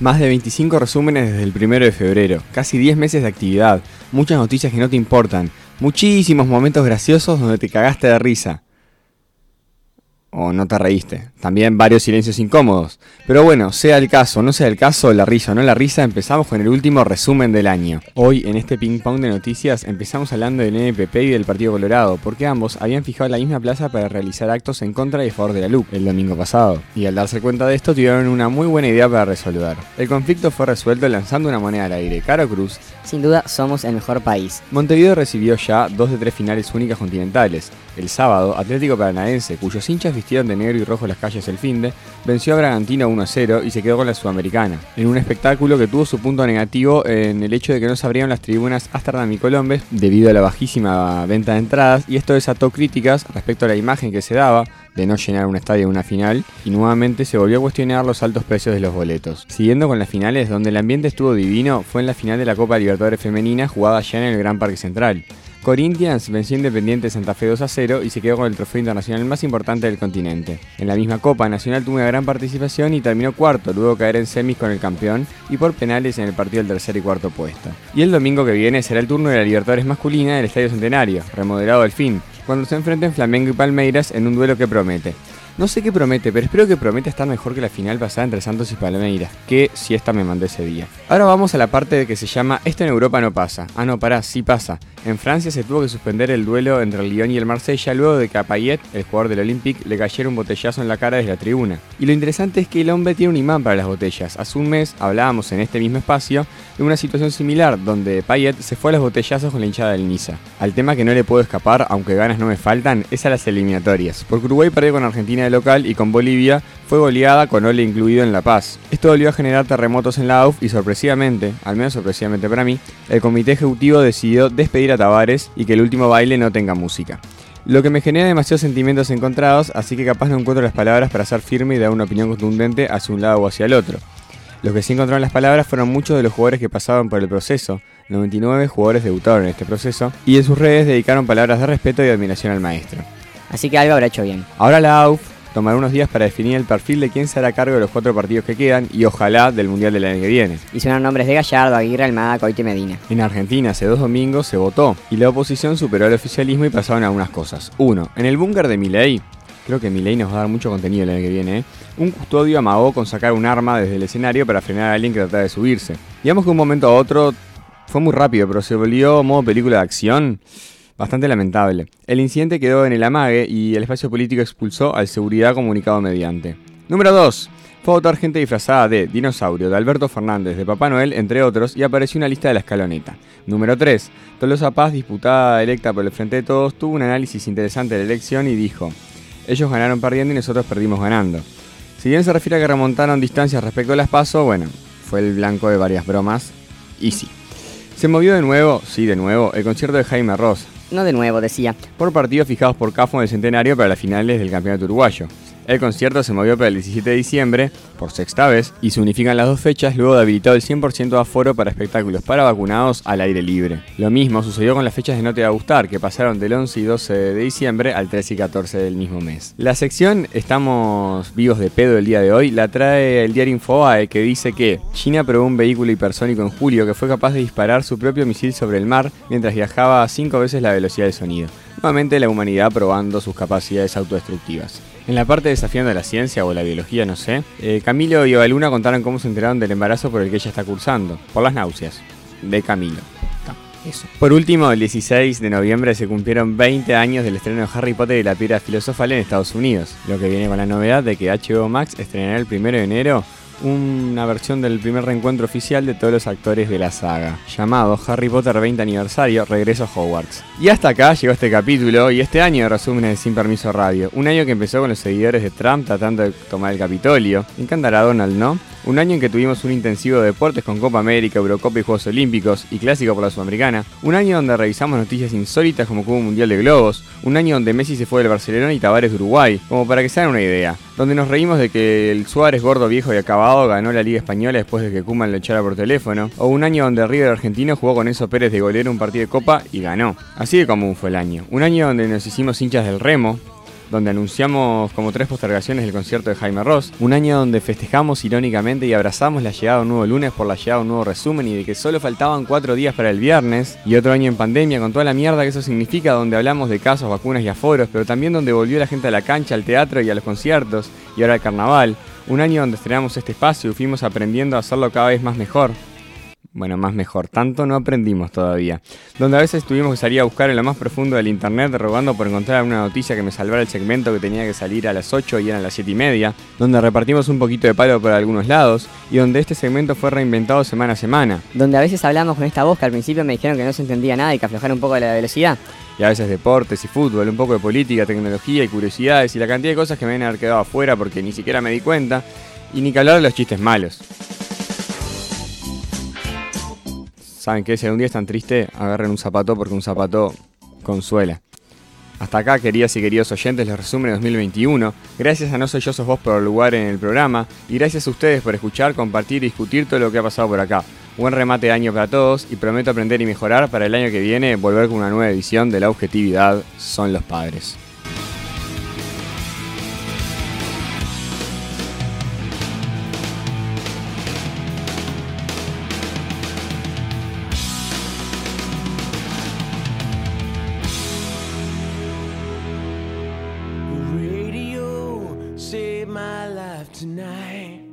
Más de 25 resúmenes desde el 1 de febrero, casi 10 meses de actividad, muchas noticias que no te importan, muchísimos momentos graciosos donde te cagaste de risa o no te reíste. También varios silencios incómodos. Pero bueno, sea el caso, no sea el caso, la risa o no la risa, empezamos con el último resumen del año. Hoy, en este ping pong de noticias, empezamos hablando del NPP y del Partido Colorado, porque ambos habían fijado la misma plaza para realizar actos en contra y a favor de la LUC el domingo pasado. Y al darse cuenta de esto, tuvieron una muy buena idea para resolver. El conflicto fue resuelto lanzando una moneda al aire. Caro Cruz. Sin duda, somos el mejor país. Montevideo recibió ya dos de tres finales únicas continentales. El sábado, Atlético Paranaense, cuyos hinchas de negro y rojo las calles el finde, venció a Bragantino 1-0 y se quedó con la Sudamericana, en un espectáculo que tuvo su punto negativo en el hecho de que no se abrieron las tribunas Amsterdam y Colombes debido a la bajísima venta de entradas y esto desató críticas respecto a la imagen que se daba de no llenar un estadio en una final y nuevamente se volvió a cuestionar los altos precios de los boletos. Siguiendo con las finales, donde el ambiente estuvo divino, fue en la final de la Copa Libertadores Femenina jugada allá en el Gran Parque Central. Corinthians venció Independiente Santa Fe 2 a 0 y se quedó con el trofeo internacional más importante del continente. En la misma Copa, Nacional tuvo una gran participación y terminó cuarto, luego caer en semis con el campeón y por penales en el partido del tercer y cuarto puesto. Y el domingo que viene será el turno de la Libertadores masculina del Estadio Centenario, remodelado al fin, cuando se enfrenten Flamengo y Palmeiras en un duelo que promete. No sé qué promete, pero espero que prometa estar mejor que la final pasada entre Santos y Palmeiras, que si esta me mandé ese día. Ahora vamos a la parte de que se llama Esto en Europa no pasa. Ah, no, pará, sí pasa. En Francia se tuvo que suspender el duelo entre el Lyon y el Marsella luego de que a Payet, el jugador del Olympique, le cayera un botellazo en la cara desde la tribuna. Y lo interesante es que el hombre tiene un imán para las botellas. Hace un mes hablábamos en este mismo espacio de una situación similar donde Payet se fue a los botellazos con la hinchada del Niza. Al tema que no le puedo escapar, aunque ganas no me faltan, es a las eliminatorias. Porque Uruguay perdió con Argentina local y con Bolivia fue goleada con Ole incluido en La Paz. Esto volvió a generar terremotos en la AUF y sorpresivamente, al menos sorpresivamente para mí, el comité ejecutivo decidió despedir a Tavares y que el último baile no tenga música. Lo que me genera demasiados sentimientos encontrados, así que capaz no encuentro las palabras para ser firme y dar una opinión contundente hacia un lado o hacia el otro. Los que sí encontraron las palabras fueron muchos de los jugadores que pasaban por el proceso, 99 jugadores debutaron en este proceso, y en sus redes dedicaron palabras de respeto y admiración al maestro. Así que algo habrá hecho bien. Ahora la AUF tomará unos días para definir el perfil de quién se hará cargo de los cuatro partidos que quedan y ojalá del Mundial del año que viene. Y suenan nombres de Gallardo, Aguirre, Almada, Coite Medina. En Argentina hace dos domingos se votó y la oposición superó al oficialismo y pasaron algunas cosas. Uno, en el búnker de Milei, creo que Milei nos va a dar mucho contenido el año que viene, ¿eh? un custodio amagó con sacar un arma desde el escenario para frenar a alguien que trataba de subirse. Digamos que un momento a otro fue muy rápido, pero se volvió modo película de acción bastante lamentable. El incidente quedó en el amague y el espacio político expulsó al seguridad comunicado mediante. Número 2. Fue a votar gente disfrazada de Dinosaurio, de Alberto Fernández, de Papá Noel, entre otros, y apareció una lista de la escaloneta. Número 3. Tolosa Paz, disputada electa por el Frente de Todos, tuvo un análisis interesante de la elección y dijo, ellos ganaron perdiendo y nosotros perdimos ganando. Si bien se refiere a que remontaron distancias respecto a las PASO, bueno, fue el blanco de varias bromas, y sí. Se movió de nuevo, sí, de nuevo, el concierto de Jaime Ross, no de nuevo, decía. Por partidos fijados por CAFO en el centenario para las finales del campeonato uruguayo. El concierto se movió para el 17 de diciembre, por sexta vez, y se unifican las dos fechas luego de habilitado el 100% de aforo para espectáculos para vacunados al aire libre. Lo mismo sucedió con las fechas de No Te Va a Gustar, que pasaron del 11 y 12 de diciembre al 13 y 14 del mismo mes. La sección Estamos vivos de pedo el día de hoy la trae el diario Infobae, que dice que China probó un vehículo hipersónico en julio que fue capaz de disparar su propio misil sobre el mar mientras viajaba a 5 veces la velocidad de sonido. Nuevamente la humanidad probando sus capacidades autodestructivas. En la parte desafiando la ciencia o la biología, no sé, eh, Camilo y Luna contaron cómo se enteraron del embarazo por el que ella está cursando, por las náuseas, de Camilo. Por último, el 16 de noviembre se cumplieron 20 años del estreno de Harry Potter y la piedra filosofal en Estados Unidos, lo que viene con la novedad de que HBO Max estrenará el 1 de enero una versión del primer reencuentro oficial de todos los actores de la saga, llamado Harry Potter 20 aniversario, Regreso a Hogwarts. Y hasta acá llegó este capítulo y este año de resúmenes de Sin Permiso Radio, un año que empezó con los seguidores de Trump tratando de tomar el Capitolio. Encantará Donald, ¿no? Un año en que tuvimos un intensivo de deportes con Copa América, Eurocopa y Juegos Olímpicos y Clásico por la Sudamericana. Un año donde revisamos noticias insólitas como Cubo Mundial de Globos. Un año donde Messi se fue del Barcelona y Tavares de Uruguay, como para que se hagan una idea. Donde nos reímos de que el Suárez gordo, viejo y acabado ganó la Liga Española después de que Kuman lo echara por teléfono. O un año donde River argentino jugó con Enzo Pérez de golero un partido de Copa y ganó. Así de común fue el año. Un año donde nos hicimos hinchas del remo, donde anunciamos como tres postergaciones del concierto de Jaime Ross, un año donde festejamos irónicamente y abrazamos la llegada de un nuevo lunes por la llegada de un nuevo resumen y de que solo faltaban cuatro días para el viernes, y otro año en pandemia con toda la mierda que eso significa, donde hablamos de casos, vacunas y aforos, pero también donde volvió la gente a la cancha, al teatro y a los conciertos, y ahora al carnaval, un año donde estrenamos este espacio y fuimos aprendiendo a hacerlo cada vez más mejor, bueno, más mejor, tanto no aprendimos todavía. Donde a veces tuvimos que salir a buscar en lo más profundo del internet rogando por encontrar alguna noticia que me salvara el segmento que tenía que salir a las 8 y eran las 7 y media. Donde repartimos un poquito de palo por algunos lados y donde este segmento fue reinventado semana a semana. Donde a veces hablamos con esta voz que al principio me dijeron que no se entendía nada y que aflojara un poco la velocidad. Y a veces deportes y fútbol, un poco de política, tecnología y curiosidades y la cantidad de cosas que me haber quedado afuera porque ni siquiera me di cuenta. Y ni que hablar de los chistes malos. ¿Saben qué? Si algún día están triste, agarren un zapato porque un zapato consuela. Hasta acá, queridas y queridos oyentes, les resumen 2021. Gracias a No Soy Yo Sos Vos por el lugar en el programa y gracias a ustedes por escuchar, compartir y discutir todo lo que ha pasado por acá. Buen remate de año para todos y prometo aprender y mejorar para el año que viene volver con una nueva edición de La Objetividad Son los Padres. Tonight.